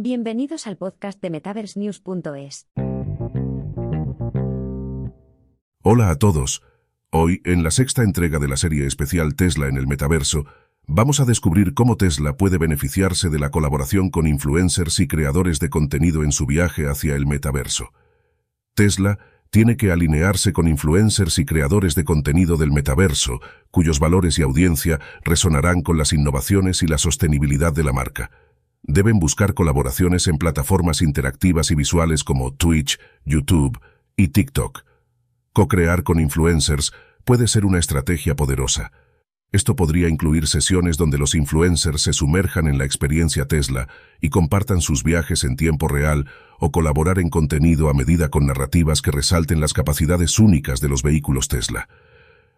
Bienvenidos al podcast de MetaverseNews.es. Hola a todos. Hoy, en la sexta entrega de la serie especial Tesla en el metaverso, vamos a descubrir cómo Tesla puede beneficiarse de la colaboración con influencers y creadores de contenido en su viaje hacia el metaverso. Tesla tiene que alinearse con influencers y creadores de contenido del metaverso, cuyos valores y audiencia resonarán con las innovaciones y la sostenibilidad de la marca. Deben buscar colaboraciones en plataformas interactivas y visuales como Twitch, YouTube y TikTok. Co-crear con influencers puede ser una estrategia poderosa. Esto podría incluir sesiones donde los influencers se sumerjan en la experiencia Tesla y compartan sus viajes en tiempo real o colaborar en contenido a medida con narrativas que resalten las capacidades únicas de los vehículos Tesla.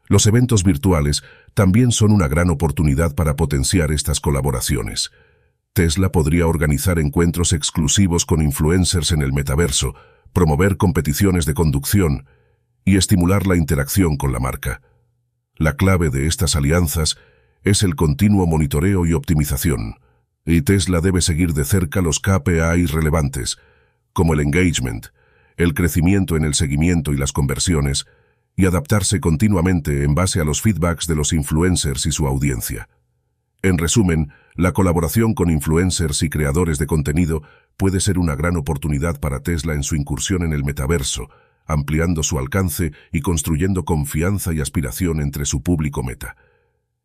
Los eventos virtuales también son una gran oportunidad para potenciar estas colaboraciones. Tesla podría organizar encuentros exclusivos con influencers en el metaverso, promover competiciones de conducción y estimular la interacción con la marca. La clave de estas alianzas es el continuo monitoreo y optimización, y Tesla debe seguir de cerca los KPI relevantes, como el engagement, el crecimiento en el seguimiento y las conversiones, y adaptarse continuamente en base a los feedbacks de los influencers y su audiencia. En resumen, la colaboración con influencers y creadores de contenido puede ser una gran oportunidad para Tesla en su incursión en el metaverso, ampliando su alcance y construyendo confianza y aspiración entre su público meta.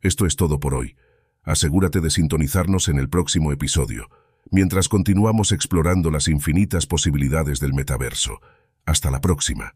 Esto es todo por hoy. Asegúrate de sintonizarnos en el próximo episodio, mientras continuamos explorando las infinitas posibilidades del metaverso. Hasta la próxima.